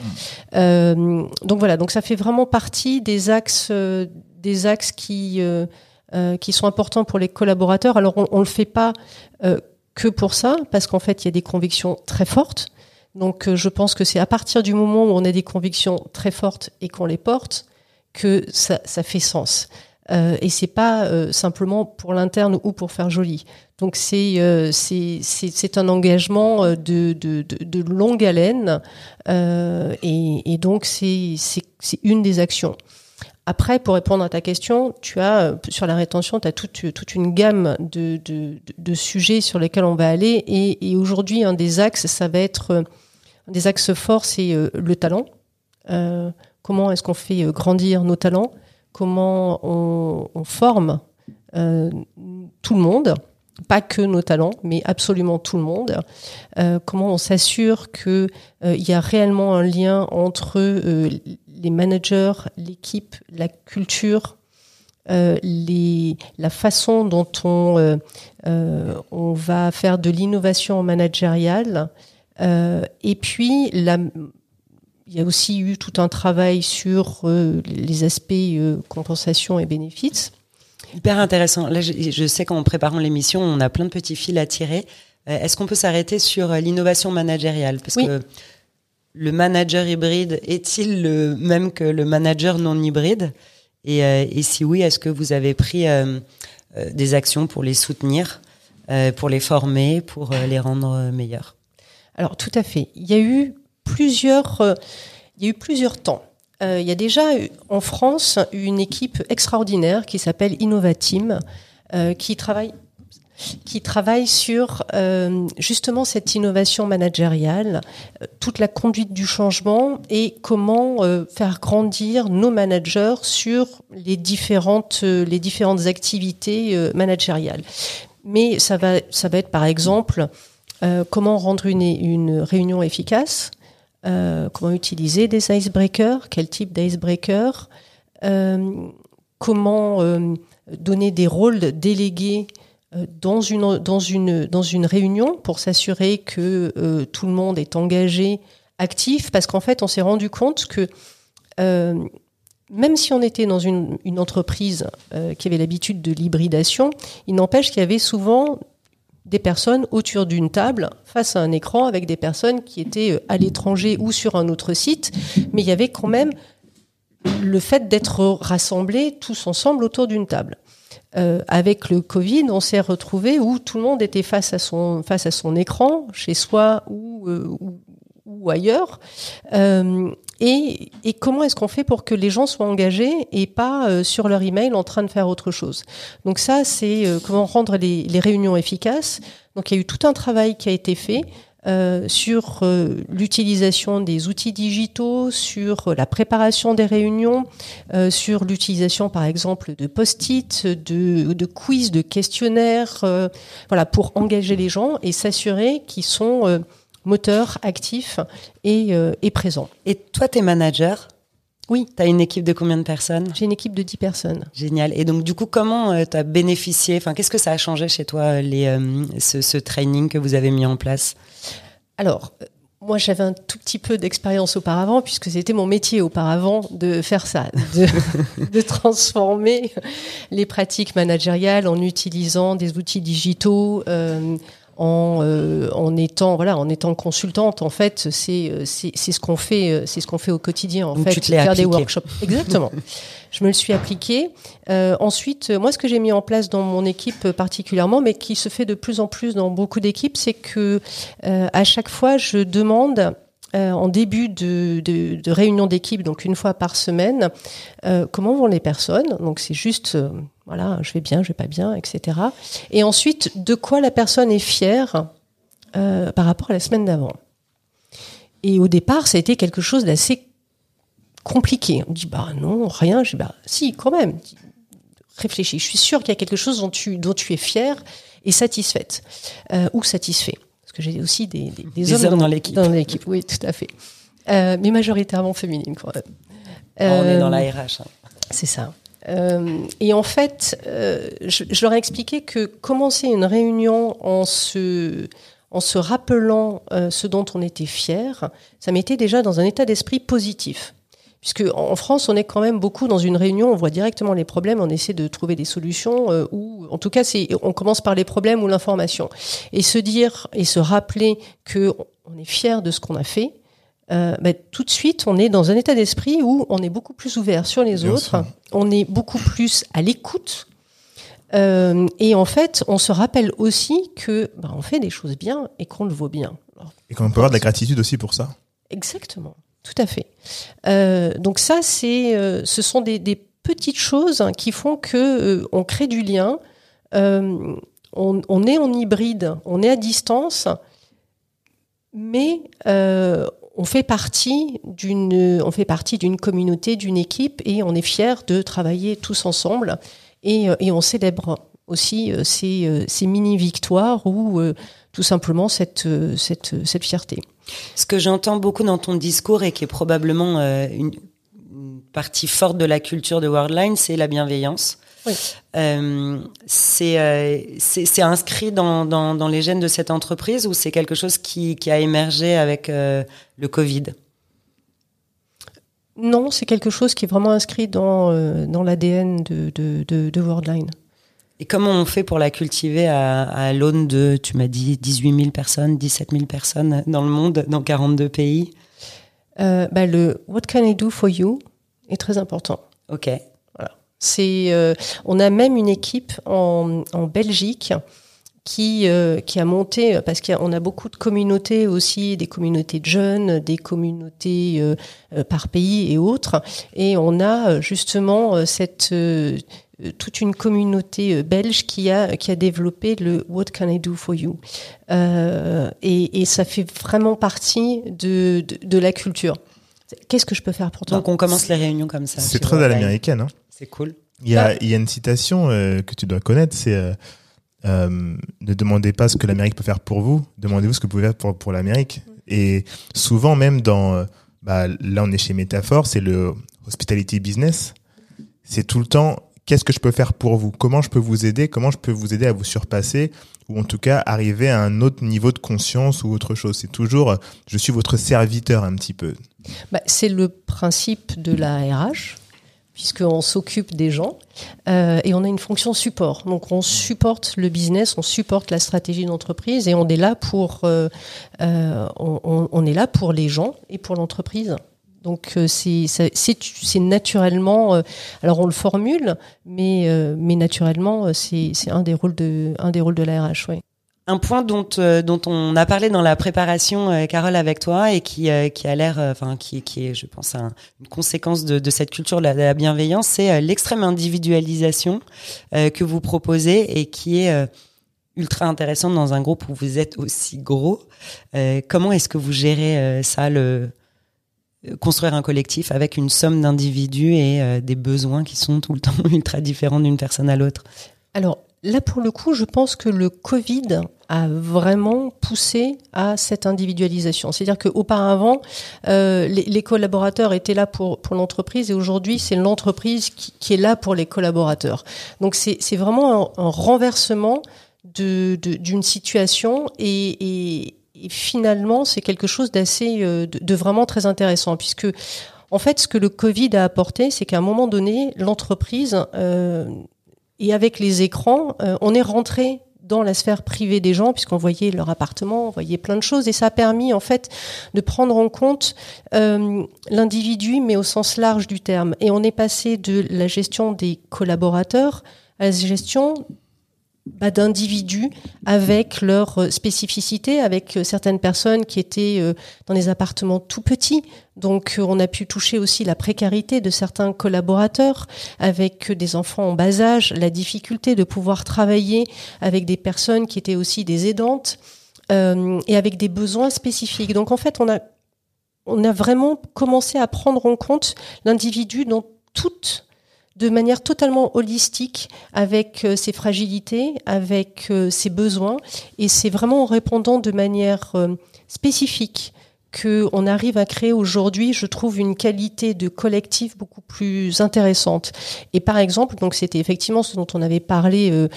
Euh, donc voilà, donc ça fait vraiment partie des axes des axes qui euh, qui sont importants pour les collaborateurs. Alors on, on le fait pas euh, que pour ça, parce qu'en fait il y a des convictions très fortes. Donc je pense que c'est à partir du moment où on a des convictions très fortes et qu'on les porte que ça, ça fait sens. Euh, et c'est pas euh, simplement pour l'interne ou pour faire joli. Donc c'est euh, c'est un engagement euh, de de, longue haleine euh, et, donc c'est une des actions. Après, pour répondre à ta question, tu as sur la rétention, tu as toute, toute une gamme de, de, de- sujets sur lesquels on va aller. Et, aujourd'hui, un des axes, ça va être un des axes forts, c'est le talent. Comment est-ce qu'on fait grandir nos talents? Comment on, forme euh, tout le monde pas que nos talents, mais absolument tout le monde. Euh, comment on s'assure que euh, y a réellement un lien entre euh, les managers, l'équipe, la culture, la façon dont on, on va faire de l'innovation managériale. Et puis, la, il y a aussi eu tout un travail sur euh, les aspects euh, compensation et bénéfices. Hyper intéressant. Là, je, je sais qu'en préparant l'émission, on a plein de petits fils à tirer. Euh, Est-ce qu'on peut s'arrêter sur l'innovation managériale? Parce Oui. que le manager hybride est-il le même que le manager non hybride? Et, et si oui, est-ce que vous avez pris des actions pour les soutenir, pour les former, pour les rendre meilleurs? Alors tout à fait. Il y a eu euh, il y a eu plusieurs temps. Euh, il y a déjà en France une équipe extraordinaire qui s'appelle Innovateam, euh, qui travaille qui travaille sur justement cette innovation managériale, toute la conduite du changement et comment faire grandir nos managers sur les différentes les différentes activités managériales. Mais ça va ça va être par exemple comment rendre une, une réunion efficace, euh, comment utiliser des icebreakers, quel type d'icebreaker, euh, comment euh, donner des rôles délégués dans une, dans, réunion pour s'assurer que tout le monde est engagé, actif, parce qu'en fait, on s'est rendu compte que même si on était dans une, une entreprise qui avait l'habitude de l'hybridation, il n'empêche qu'il y avait souvent des personnes autour d'une table face à un écran avec des personnes qui étaient euh, à l'étranger ou sur un autre site, mais il y avait quand même le fait d'être rassemblés tous ensemble autour d'une table. Euh, avec le Covid, on s'est retrouvé où tout le monde était face à son face à son écran, chez soi ou euh, ou, ou ailleurs. Euh, et, et comment est-ce qu'on fait pour que les gens soient engagés et pas euh, sur leur email en train de faire autre chose? Donc ça, c'est euh, comment rendre les, les réunions efficaces. Donc il y a eu tout un travail qui a été fait. Euh, sur euh, l'utilisation des outils digitaux, sur la préparation des réunions, euh, sur l'utilisation par exemple de post-it, de, de quiz, de questionnaires, voilà, pour engager les gens et s'assurer qu'ils sont euh, moteurs, actifs et, euh, et présents. Et toi, t'es manager? Oui. T'as une équipe de combien de personnes? J'ai une équipe de 10 personnes. Génial. Et donc, du coup, comment euh, tu as bénéficié Enfin, qu'est-ce que ça a changé chez toi, les, euh, ce, ce training que vous avez mis en place? Alors, euh, moi, j'avais un tout petit peu d'expérience auparavant, puisque c'était mon métier auparavant de faire ça, de, de transformer les pratiques managériales en utilisant des outils digitaux, euh, en, euh, en étant voilà, en étant consultante. En fait, c'est euh, c'est ce qu'on fait, euh, c'est ce qu'on fait au quotidien. En Donc, fait, tu te l'es faire des appliqué. workshops. Exactement. Je me le suis appliqué. Euh, ensuite, moi, ce que j'ai mis en place dans mon équipe particulièrement, mais qui se fait de plus en plus dans beaucoup d'équipes, c'est que euh, à chaque fois, je demande euh, en début de, de, de réunion d'équipe, donc une fois par semaine, euh, comment vont les personnes. Donc c'est juste, euh, voilà, je vais bien, je vais pas bien, etc. Et ensuite, de quoi la personne est fière euh, par rapport à la semaine d'avant? Et au départ, ça a été quelque chose d'assez compliqué. On dit bah non, rien. Je dis bah si, quand même. Réfléchis. Je suis sûre qu'il y a quelque chose dont tu dont tu es fière et satisfaite euh, ou satisfait. Parce que j'ai aussi des, des, hommes, hommes dans l'équipe. Dans l'équipe, oui, tout à fait. Euh, mais majoritairement féminines quand même. On est dans la RH. hein. c'est ça. Euh, et en fait, euh, je, leur ai expliqué que commencer une réunion en se, en se rappelant euh, ce dont on était fier, ça mettait déjà dans un état d'esprit positif. Puisque en France, on est quand même beaucoup dans une réunion, on voit directement les problèmes, on essaie de trouver des solutions, ou en tout cas, on commence par les problèmes ou l'information. Et se dire et se rappeler que on est fier de ce qu'on a fait, euh, bah, tout de suite, on est dans un état d'esprit où on est beaucoup plus ouvert sur les Bien autres, on est beaucoup plus à l'écoute. Euh, et en fait, on se rappelle aussi que bah, on fait des choses bien et qu'on le vaut bien. Alors, Et qu'on peut avoir de la gratitude aussi pour ça. Exactement, tout à fait. Euh, donc ça, c'est, ce sont des, des petites choses qui font que on crée du lien. On, on est en hybride, on est à distance, mais euh, on fait partie d'une, on fait partie d'une communauté, d'une équipe, et on est fier de travailler tous ensemble. Et, euh, et on célèbre aussi euh, ces, euh, ces mini victoires ou tout simplement cette, cette, cette fierté. Ce que j'entends beaucoup dans ton discours et qui est probablement une partie forte de la culture de Worldline, c'est la bienveillance. Oui. Euh, c'est euh, c'est inscrit dans, dans, dans les gènes de cette entreprise ou c'est quelque chose qui, qui a émergé avec euh, le Covid? Non, c'est quelque chose qui est vraiment inscrit dans, euh, dans l'ADN de, de, de, de Worldline. Et comment on fait pour la cultiver à, à l'aune de, tu m'as dit, 18 000 personnes, 17 000 personnes dans le monde, dans 42 pays? Bah, le What can I do for you est très important. Ok. C'est, euh, on a même une équipe en, en Belgique qui, euh, qui a monté, parce qu'on a beaucoup de communautés aussi, des communautés de jeunes, des communautés euh, euh, par pays et autres. Et on a euh, justement euh, cette, euh, euh, toute une communauté euh, belge qui a, qui a développé le What can I do for you? Euh, et, et ça fait vraiment partie de, de, de la culture. Qu'est-ce que je peux faire pour toi? Donc on commence les réunions comme ça. C'est très à l'américaine. Hein. C'est cool. Il y a, il y a une citation euh, que tu dois connaître, c'est euh, euh, ne demandez pas ce que l'Amérique peut faire pour vous, demandez-vous ce que vous pouvez faire pour, pour l'Amérique. Et souvent même dans, bah, là on est chez Métaphore, c'est le hospitality business. C'est tout le temps, qu'est-ce que je peux faire pour vous? Comment je peux vous aider? Comment je peux vous aider à vous surpasser? Ou en tout cas arriver à un autre niveau de conscience ou autre chose? C'est toujours, je suis votre serviteur un petit peu. Bah, c'est le principe de la RH, puisqu'on s'occupe des gens euh, et on a une fonction support. Donc on supporte le business, on supporte la stratégie d'entreprise et on est là pour, euh, euh, on, on- est là pour les gens et pour l'entreprise. Donc euh, c'est naturellement, euh, alors on le formule, mais euh, mais naturellement c'est un des rôles de un des rôles de la RH, ouais. Un point dont, euh, dont on a parlé dans la préparation, euh, Carole, avec toi, et qui, euh, a l'air, enfin, qui, est, je pense, un- une conséquence de, cette culture de la, de la bienveillance, c'est l'extrême individualisation que vous proposez et qui est ultra intéressante dans un groupe où vous êtes aussi gros. Comment est-ce que vous gérez ça, le construire un collectif avec une somme d'individus et des besoins qui sont tout le temps ultra différents d'une personne à l'autre? Alors là, pour le coup, je pense que le Covid a vraiment poussé à cette individualisation. C'est-à-dire qu'auparavant, euh, les, les collaborateurs étaient là pour, pour l'entreprise et aujourd'hui, c'est l'entreprise qui, qui est là pour les collaborateurs. Donc c'est vraiment un, un renversement de- de- d'une situation et, et- et finalement, c'est quelque chose d'assez, euh, de, de vraiment très intéressant puisque en fait, ce que le Covid a apporté, c'est qu'à un moment donné, l'entreprise euh, et avec les écrans, euh, on est rentré dans la sphère privée des gens puisqu'on voyait leur appartement, on voyait plein de choses. Et ça a permis en fait de prendre en compte euh, l'individu mais au sens large du terme. Et on est passé de la gestion des collaborateurs à la gestion bah, d'individus avec leurs euh, spécificités, avec euh, certaines personnes qui étaient euh, dans des appartements tout petits. Donc on a pu toucher aussi la précarité de certains collaborateurs avec des enfants en bas âge, la difficulté de pouvoir travailler avec des personnes qui étaient aussi des aidantes euh, et avec des besoins spécifiques. Donc en fait, on a, on a vraiment commencé à prendre en compte l'individu dans toute de manière totalement holistique avec euh, ses fragilités, avec euh, ses besoins. Et c'est vraiment en répondant de manière euh, spécifique que on arrive à créer aujourd'hui, je trouve, une qualité de collectif beaucoup plus intéressante. Et par exemple, donc c'était effectivement ce dont on avait parlé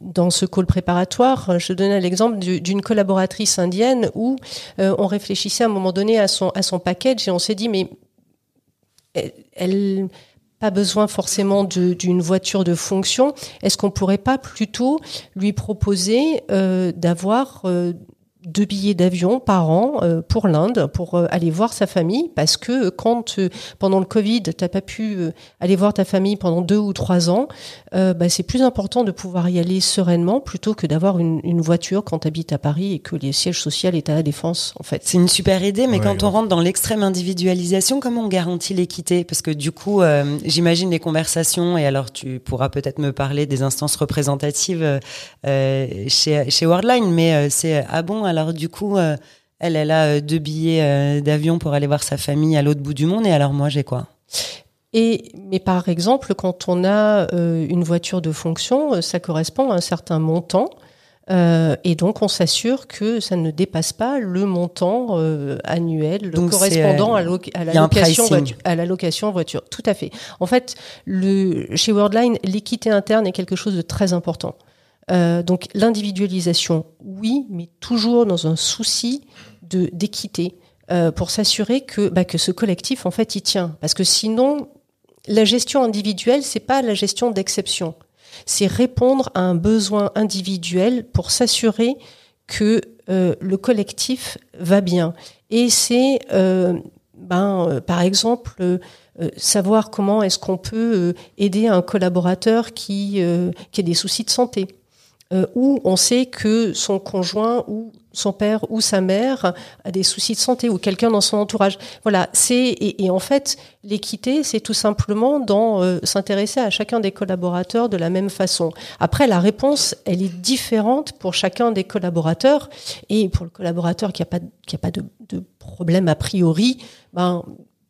dans ce call préparatoire, je donnais l'exemple du- d'une collaboratrice indienne où on réfléchissait à un moment donné à son, à son package et on s'est dit mais elle- pas besoin forcément d'une voiture de fonction. Est-ce qu'on pourrait pas plutôt lui proposer euh, d'avoir euh, deux billets d'avion par an euh, pour l'Inde pour aller voir sa famille? Parce que quand pendant le Covid t'as pas pu aller voir ta famille pendant deux ou trois ans, euh, bah, c'est plus important de pouvoir y aller sereinement plutôt que d'avoir une, une voiture quand tu habites à Paris et que les sièges sociaux est à la défense en fait. C'est une super idée, mais Ouais, quand on rentre dans l'extrême individualisation, comment on garantit l'équité? Parce que du coup, euh, j'imagine les conversations, et alors tu pourras peut-être me parler des instances représentatives euh, chez, chez Worldline, mais euh, c'est ah bon, alors du coup, euh, elle, elle a deux billets d'avion pour aller voir sa famille à l'autre bout du monde, et alors moi, j'ai quoi? Et mais par exemple, quand on a euh, une voiture de fonction, euh, ça correspond à un certain montant. Euh, et donc, on s'assure que ça ne dépasse pas le montant euh, annuel Donc, correspondant à, lo- à la location voiture, à la location voiture. Tout à fait. En fait, le, chez Worldline, l'équité interne est quelque chose de très important. Euh, donc, l'individualisation, oui, mais toujours dans un souci d'équité euh, pour s'assurer que bah, que ce collectif en fait il tient. Parce que sinon, la gestion individuelle, c'est pas la gestion d'exception. C'est répondre à un besoin individuel pour s'assurer que euh, le collectif va bien. Et c'est, euh, ben, euh, par exemple, savoir comment est-ce qu'on peut aider un collaborateur qui, qui a des soucis de santé, ou on sait que son conjoint ou son père ou sa mère a des soucis de santé, ou quelqu'un dans son entourage. Voilà, c'est et, en fait l'équité, c'est tout simplement dans euh, s'intéresser à chacun des collaborateurs de la même façon. Après, la réponse, elle est différente pour chacun des collaborateurs et pour le collaborateur qui a pas qui a pas de, de problème a priori, ben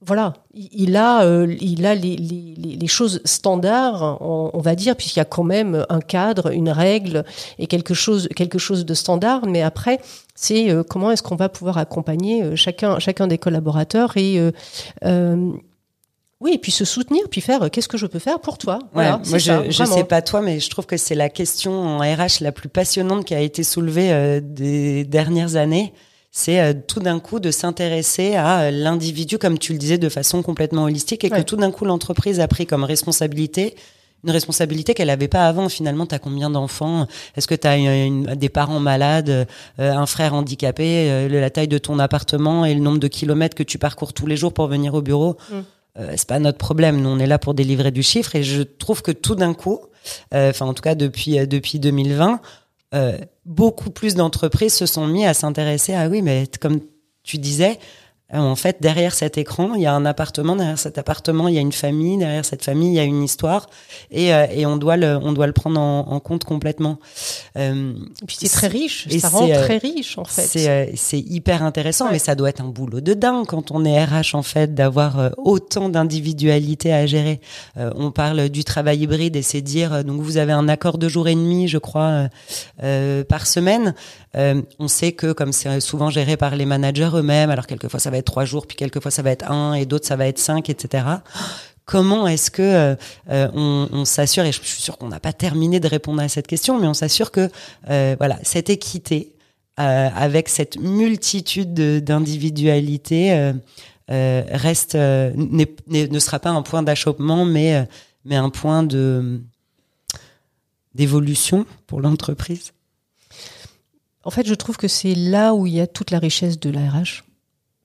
voilà, il a, euh, il a les, les, les- choses standards, on, on va dire, puisqu'il y a quand même un cadre, une règle et quelque chose, quelque chose de standard. Mais après, c'est euh, comment est-ce qu'on va pouvoir accompagner euh, chacun, chacun des collaborateurs et euh, euh, oui, et puis se soutenir, puis faire euh, qu'est-ce que je peux faire pour toi? Voilà, Ouais, moi, je, ça, je vraiment. sais pas toi, mais je trouve que c'est la question en RH la plus passionnante qui a été soulevée des dernières années. C'est euh, tout d'un coup de s'intéresser à euh, l'individu, comme tu le disais, de façon complètement holistique, et que tout d'un coup l'entreprise a pris comme responsabilité une responsabilité qu'elle n'avait pas avant. Finalement, tu as combien d'enfants? Est-ce que tu as des parents malades, euh, un frère handicapé, euh, la taille de ton appartement et le nombre de kilomètres que tu parcours tous les jours pour venir au bureau? Mm. euh, c'est pas notre problème. Nous, on est là pour délivrer du chiffre. Et je trouve que tout d'un coup, euh, enfin, en tout cas, depuis, depuis 2020, euh, beaucoup plus d'entreprises se sont mis à s'intéresser à oui, mais comme tu disais, euh, en fait, derrière cet écran, il y a un appartement. Derrière cet appartement, il y a une famille. Derrière cette famille, il y a une histoire. Et, euh, et on doit le, on doit le prendre en, en compte complètement. Euh, Et puis c'est très riche, ça rend euh, très riche en fait. c'est c'est hyper intéressant, Ouais. mais ça doit être un boulot de dingue quand on est RH en fait d'avoir autant d'individualité à gérer. Euh, on parle du travail hybride et c'est dire donc vous avez un accord de jour et demi, je crois, euh, par semaine. On sait que comme c'est souvent géré par les managers eux-mêmes, alors quelquefois ça va être trois jours, puis quelquefois ça va être un et d'autres ça va être cinq, etc. Comment est-ce que euh, euh, on, s'assure et je suis sûre qu'on n'a pas terminé de répondre à cette question, mais on s'assure que euh, voilà cette équité avec cette multitude de- d'individualités reste ne sera pas un point d'achoppement, mais mais un point de d'évolution pour l'entreprise. En fait, je trouve que c'est là où il y a toute la richesse de la RH.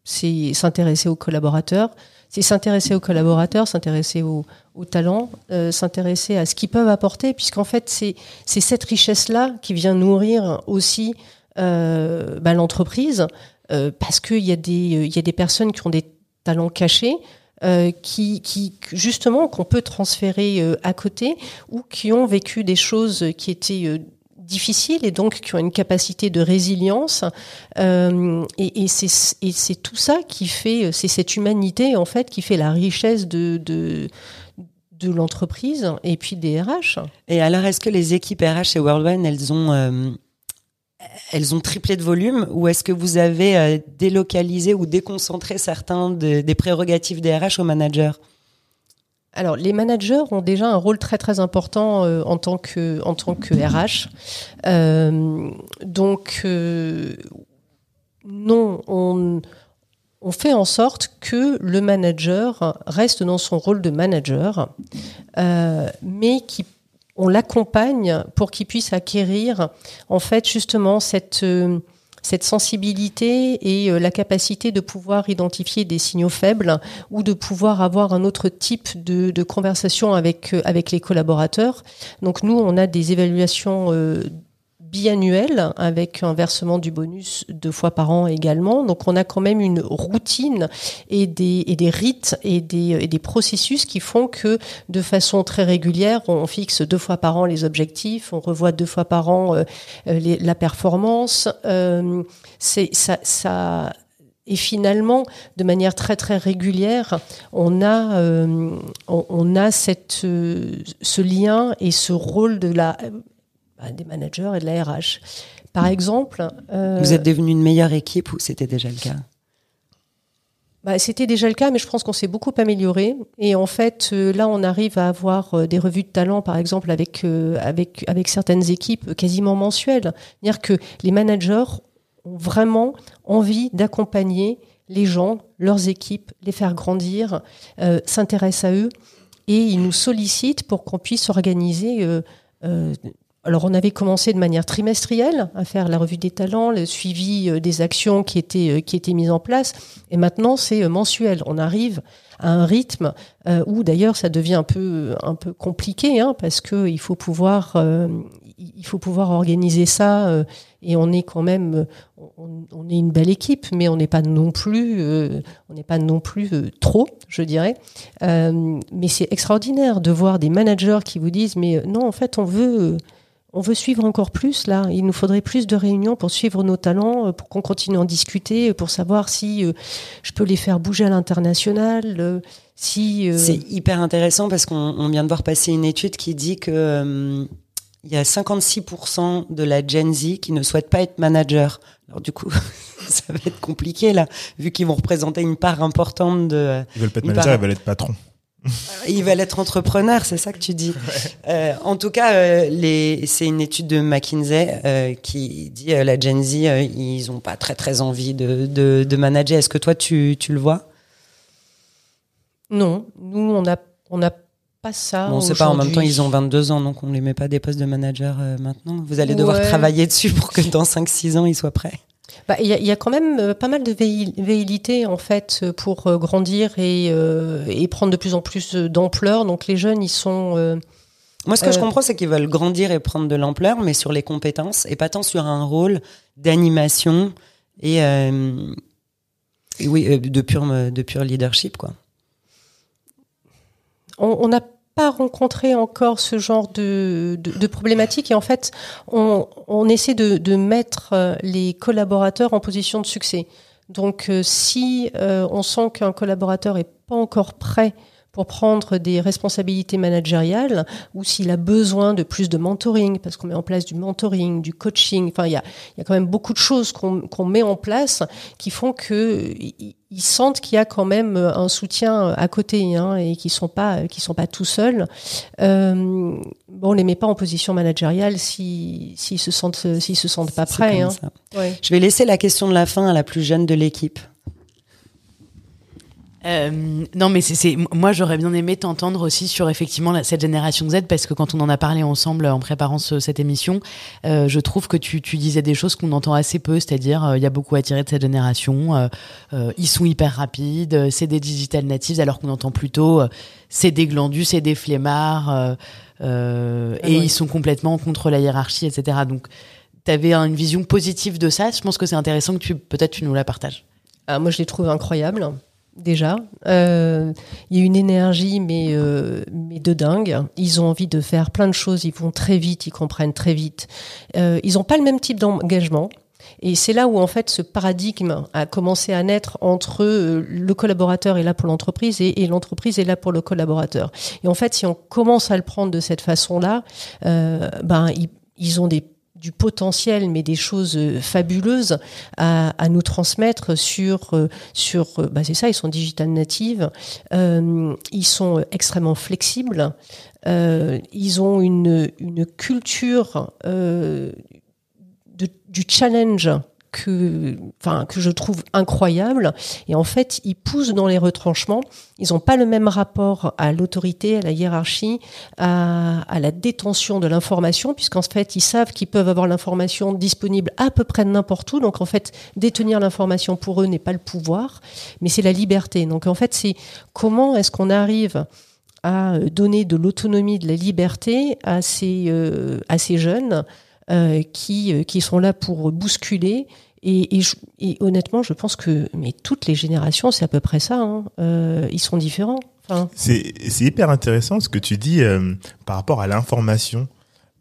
C'est s'intéresser aux collaborateurs. C'est s'intéresser aux collaborateurs, s'intéresser aux, aux talents, euh, s'intéresser à ce qu'ils peuvent apporter, puisqu'en fait, c'est cette richesse-là qui vient nourrir aussi euh, bah, l'entreprise, euh, parce qu'il y, a des, y a des personnes qui ont des talents cachés, euh, qui, qui justement qu'on peut transférer euh, à côté ou qui ont vécu des choses qui étaient difficiles et donc qui ont une capacité de résilience. Euh, et c'est tout ça qui fait, c'est cette humanité en fait qui fait la richesse de, l'entreprise et puis des RH. Et alors, est-ce que les équipes RH chez Worldwide, elles ont euh, elles ont triplé de volume ou est-ce que vous avez euh, délocalisé ou déconcentré certains de- des prérogatives des RH aux managers? Alors, les managers ont déjà un rôle très très important euh, en tant que en tant que RH. Euh, donc euh, non, on on fait en sorte que le manager reste dans son rôle de manager, mais qui on l'accompagne pour qu'il puisse acquérir en fait justement cette cette sensibilité et euh, la capacité de pouvoir identifier des signaux faibles ou de pouvoir avoir un autre type de, de conversation avec avec les collaborateurs. Donc nous, on a des évaluations biannuel avec un versement du bonus deux fois par an également. Donc on a quand même une routine et des, et des rites et des, et des processus qui font que de façon très régulière, on fixe deux fois par an les objectifs, on revoit deux fois par an euh, la performance. Euh, c'est ça, ça et finalement, de manière très très régulière, on a euh, on, a cette ce lien et ce rôle de la bah, des managers et de la RH. Par exemple. Euh, Vous êtes devenu une meilleure équipe ou c'était déjà le cas? Bah, c'était déjà le cas, mais je pense qu'on s'est beaucoup amélioré. Et en fait, euh, là, on arrive à avoir euh, des revues de talent, par exemple, avec, avec, avec certaines équipes quasiment mensuelles. C'est-à-dire que les managers ont vraiment envie d'accompagner les gens, leurs équipes, les faire grandir, s'intéressent à eux. Et ils nous sollicitent pour qu'on puisse organiser alors on avait commencé de manière trimestrielle à faire la revue des talents, le suivi euh, des actions qui étaient euh, qui étaient mises en place, et maintenant c'est euh, mensuel. On arrive à un rythme où d'ailleurs ça devient un peu un peu compliqué hein, parce que il faut pouvoir il faut pouvoir organiser ça et on est quand même on, est une belle équipe mais on n'est pas non plus on n'est pas non plus trop je dirais mais c'est extraordinaire de voir des managers qui vous disent mais non en fait on veut on veut suivre encore plus là. Il nous faudrait plus de réunions pour suivre nos talents, euh, pour qu'on continue à en discuter, euh, pour savoir si euh, je peux les faire bouger à l'international. si c'est hyper intéressant parce qu'on vient de voir passer une étude qui dit que il y a 56% de la Gen Z qui ne souhaite pas être manager. Alors du coup, ça va être compliqué là, vu qu'ils vont représenter une part importante de. Ils veulent pas être manager, ils veulent être patron. Ils veulent être entrepreneurs, c'est ça que tu dis. Euh, en tout cas, euh, c'est une étude de McKinsey euh, qui dit la Gen Z, ils ont pas très très envie de, de, manager. Est-ce que toi tu, tu le vois? Non, nous on a on a pas ça. On ne sait pas. En même temps, ils ont 22 ans, donc on les met pas des postes de manager maintenant. Vous allez devoir travailler dessus pour que dans 5-6 ans, ils soient prêts. Bah, il y, a, y, a, quand même euh, pas mal de véhilité en fait pour euh, grandir et, euh, et prendre de plus en plus d'ampleur. Donc les jeunes, ils sont moi, ce que je comprends, c'est qu'ils veulent grandir et prendre de l'ampleur, mais sur les compétences et pas tant sur un rôle d'animation et, et, oui, de pur, de pur leadership, quoi. On n'a pas rencontré encore ce genre de, de, problématique et en fait, on, essaie de, de, mettre euh, les collaborateurs en position de succès. Donc, euh, si euh, on sent qu'un collaborateur est pas encore prêt pour prendre des responsabilités managériales ou s'il a besoin de plus de mentoring, parce qu'on met en place du mentoring, du coaching. Enfin, il y a, y a quand même beaucoup de choses qu'on met en place qui font que ils sentent qu'il y a quand même un soutien à côté hein, et qu'ils sont pas qui sont pas tout seuls. Euh, bon, on les met pas en position managériale s'ils si, se sentent s'ils se sentent pas prêts. Hein. Ouais. Je vais laisser la question de la fin à la plus jeune de l'équipe. Euh, non, mais c'est moi j'aurais bien aimé t'entendre aussi sur effectivement cette génération Z parce que quand on en a parlé ensemble en préparant cette émission, euh, je trouve que tu, tu, disais des choses qu'on entend assez peu, c'est-à-dire euh, il y a beaucoup à tirer de cette génération, euh, euh, ils sont hyper rapides, c'est des digital natives alors qu'on entend plutôt c'est des glandus, c'est des flemmards et ah ils sont complètement contre la hiérarchie, etc. Donc tu avais une vision positive de ça. Je pense que c'est intéressant que tu peut-être tu nous la partages. Ah, moi je les trouve incroyables déjà. Euh, il y a une énergie, mais, euh, mais de dingue. Ils ont envie de faire plein de choses, ils vont très vite, ils comprennent très vite. Euh, ils n'ont pas le même type d'engagement. Et c'est là où en fait ce paradigme a commencé à naître entre le collaborateur est là pour l'entreprise et, l'entreprise est là pour le collaborateur. Et en fait, si on commence à le prendre de cette façon-là, ben ils, ils ont des du potentiel, mais des choses euh, fabuleuses à, nous transmettre sur euh, sur. Euh, bah c'est ça, ils sont digital natives, ils sont extrêmement flexibles, ils ont une une culture de, du challenge que, enfin, que je trouve incroyable. Et en fait, ils poussent dans les retranchements. Ils n'ont pas le même rapport à l'autorité, à la hiérarchie, à, la détention de l'information, puisqu'en fait, ils savent qu'ils peuvent avoir l'information disponible à peu près n'importe où. Donc, en fait, détenir l'information pour eux n'est pas le pouvoir, mais c'est la liberté. Donc, en fait, c'est comment est-ce qu'on arrive à donner de l'autonomie, de la liberté à ces, euh, à ces jeunes euh, qui, euh, qui sont là pour bousculer. Et, et, je- et honnêtement, je pense que mais toutes les générations, c'est à peu près ça. hein. Euh, ils sont différents. Enfin, C'est hyper intéressant ce que tu dis euh, par rapport à l'information.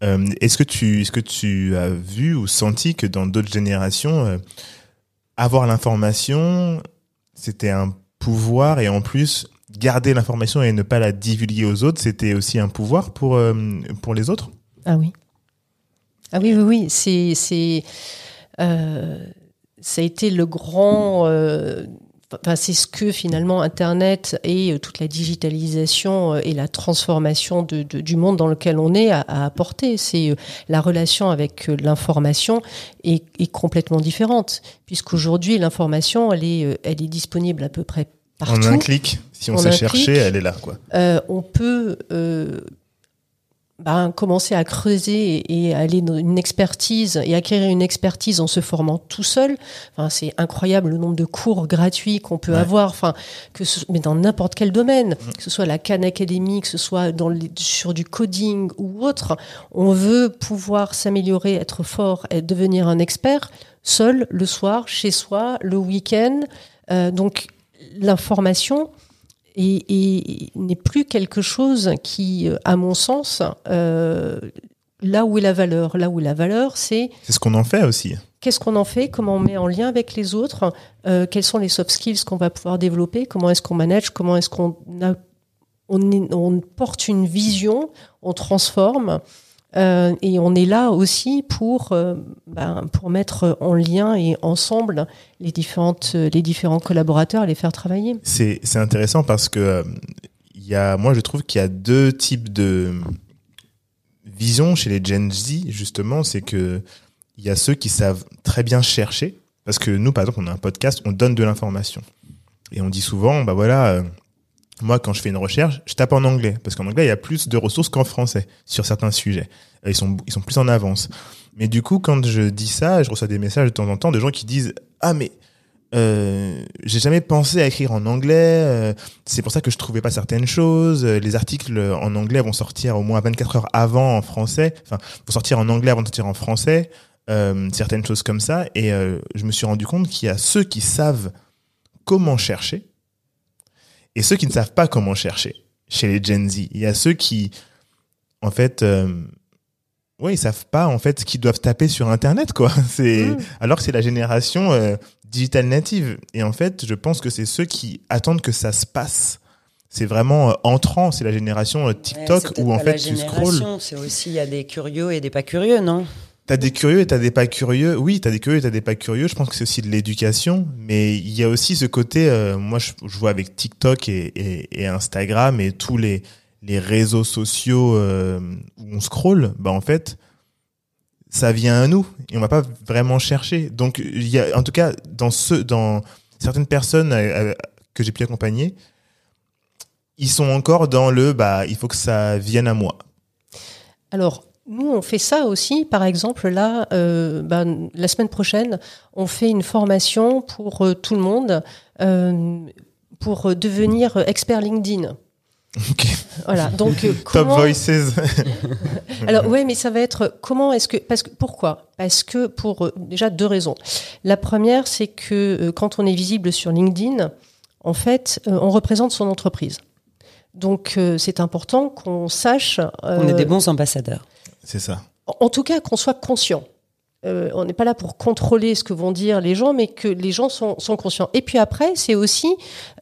Euh, est-ce que tu est-ce que tu as vu ou senti que dans d'autres générations euh, avoir l'information c'était un pouvoir et en plus garder l'information et ne pas la divulguer aux autres c'était aussi un pouvoir pour euh, pour les autres? Ah oui. Ah oui, oui, oui. C'est, c'est, euh, ça a été le grand. euh, Enfin, c'est ce que finalement Internet et euh, toute la digitalisation euh, et la transformation de, de- du monde dans lequel on est a, a apporté. C'est euh, la relation avec l'information est, est complètement différente, puisqu'aujourd'hui l'information elle est, elle est disponible à peu près partout. en un clic si on En sait chercher clic. elle est là quoi Euh, on peut euh, ben, commencer à creuser et aller dans une expertise et acquérir une expertise en se formant tout seul. Enfin, c'est incroyable le nombre de cours gratuits qu'on peut Ouais. avoir, enfin, que ce, mais dans n'importe quel domaine, que ce soit la Khan Academy, que ce soit dans les- sur du coding ou autre. On veut pouvoir s'améliorer, être fort et devenir un expert seul le soir, chez soi, le week-end. Euh, donc l'information et, et n'est plus quelque chose qui, euh, à mon sens, euh, là où est la valeur. Là où est la valeur, c'est c'est ce qu'on en fait aussi qu'est-ce qu'on en fait, comment on met en lien avec les autres, euh, quels sont les soft skills qu'on va pouvoir développer, comment est-ce qu'on manage, comment est-ce qu'on a- on, est- on porte une vision, on transforme. Euh, et on est là aussi pour, euh, ben, pour mettre en lien et ensemble les, différentes, les différents collaborateurs et les faire travailler. C'est intéressant parce que euh, il a, moi je trouve qu'il y a deux types de vision chez les Gen Z justement, c'est que il y a ceux qui savent très bien chercher. Parce que nous par exemple on a un podcast, on donne de l'information. Et on dit souvent bah voilà euh, moi quand je fais une recherche, je tape en anglais parce qu'en anglais il y a plus de ressources qu'en français sur certains sujets. Euh, Ils sont ils sont plus en avance. Mais du coup quand je dis ça, je reçois des messages de temps en temps de gens qui disent ah mais euh, j'ai jamais pensé à écrire en anglais. euh, c'est pour ça que je trouvais pas certaines choses. euh, Les articles en anglais vont sortir au moins 24 heures avant en français. Enfin, vont sortir en anglais avant de sortir en français. euh, certaines choses comme ça. Et je me suis rendu compte qu'il y a ceux qui savent comment chercher et ceux qui ne savent pas comment chercher chez les Gen Z. Il y a ceux qui, en fait, euh, ouais, ils savent pas en fait qu'ils doivent taper sur Internet, quoi. C'est Mm. alors que c'est la génération euh, digital native. Et en fait, je pense que c'est ceux qui attendent que ça se passe. C'est vraiment euh, entrant. C'est la génération euh, Ouais, TikTok peut-être où en fait la tu génération, C'est aussi, il y a des curieux et des pas curieux, non? T'as des curieux et t'as des pas curieux. Oui, t'as des curieux et t'as des pas curieux. Je pense que c'est aussi de l'éducation, mais il y a aussi ce côté. euh, moi, je, vois avec TikTok et, Instagram et tous les réseaux sociaux euh, où on scrolle. Bah en fait, ça vient à nous et on va pas vraiment chercher. Donc il y a, en tout cas, dans ce, dans certaines personnes euh, que j'ai pu accompagner, ils sont encore dans le bah il faut que ça vienne à moi. Alors, nous, on fait ça aussi. Par exemple, là, euh, ben, la semaine prochaine, on fait une formation pour euh, tout le monde euh, pour devenir expert LinkedIn. Ok. Voilà. Donc, euh, Top comment... voices. Alors, ouais, mais ça va être comment est-ce que parce que pourquoi? Parce que pour euh, déjà deux raisons. La première, c'est que euh, quand on est visible sur LinkedIn, en fait, euh, on représente son entreprise. Donc, euh, c'est important qu'on sache. On est euh, des bons ambassadeurs. C'est ça. en tout cas qu'on soit conscient. Euh, on n'est pas là pour contrôler ce que vont dire les gens, mais que les gens sont, sont conscients. Et puis après, c'est aussi,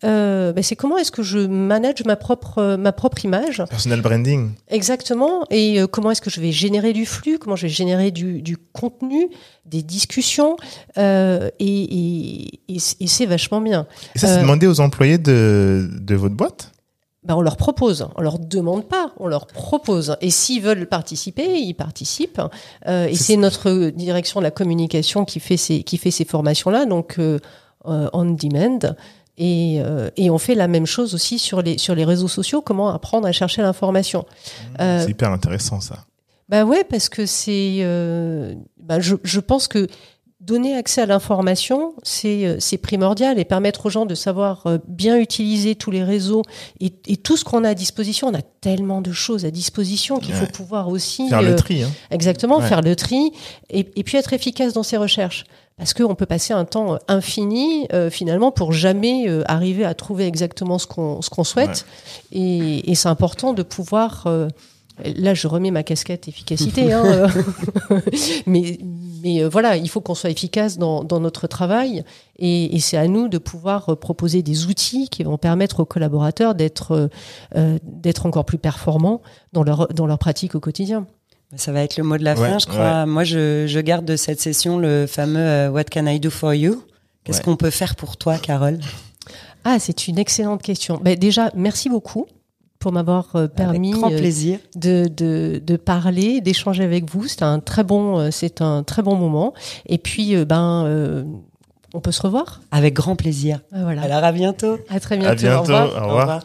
euh, ben, c'est comment est-ce que je manage ma propre, euh, ma propre image Personal branding. exactement, et comment est-ce que je vais générer du flux, comment je vais générer du, du contenu, des discussions, et, et, et, et c'est vachement bien. Et ça, c'est demandé aux employés de, de votre boîte? Ben, on leur propose, on leur demande pas, on leur propose. Et s'ils veulent participer, ils participent. Euh, et C'est- notre direction de la communication qui fait ces, qui fait ces formations-là, donc euh, euh, on demand. Et, euh, et on fait la même chose aussi sur les, sur les réseaux sociaux, comment apprendre à chercher l'information. Euh, C'est hyper intéressant ça. bah ouais, parce que c'est. euh, bah je, je pense que donner accès à l'information, c'est euh, c'est primordial et permettre aux gens de savoir euh, bien utiliser tous les réseaux et, et tout ce qu'on a à disposition. On a tellement de choses à disposition qu'il faut pouvoir aussi Faire euh, le tri. Hein. exactement Ouais. faire le tri et, et puis être efficace dans ses recherches. Parce qu'on peut passer un temps euh, infini euh, finalement pour jamais euh, arriver à trouver exactement ce qu'on ce qu'on souhaite. Et, et c'est important de pouvoir. euh, là, je remets ma casquette efficacité, hein, euh, mais mais euh, voilà, il faut qu'on soit efficace dans, dans notre travail. Et, et c'est à nous de pouvoir proposer des outils qui vont permettre aux collaborateurs d'être euh, d'être encore plus performants dans leur dans leur pratique au quotidien. Ça va être le mot de la Ouais, fin, je crois. Moi, je, je garde de cette session le fameux euh, What can I do for you? Qu'est-ce Ouais. qu'on peut faire pour toi, Carole? Ah, c'est une excellente question. Ben, déjà, merci beaucoup pour m'avoir euh, permis euh, plaisir. de, de, de parler, d'échanger avec vous. C'est un très bon, euh, c'est un très bon moment. Et puis, ben, euh, on peut se revoir. Avec grand plaisir. Ah, Voilà. Alors, à bientôt. À très bientôt. À bientôt. Au revoir. Au revoir.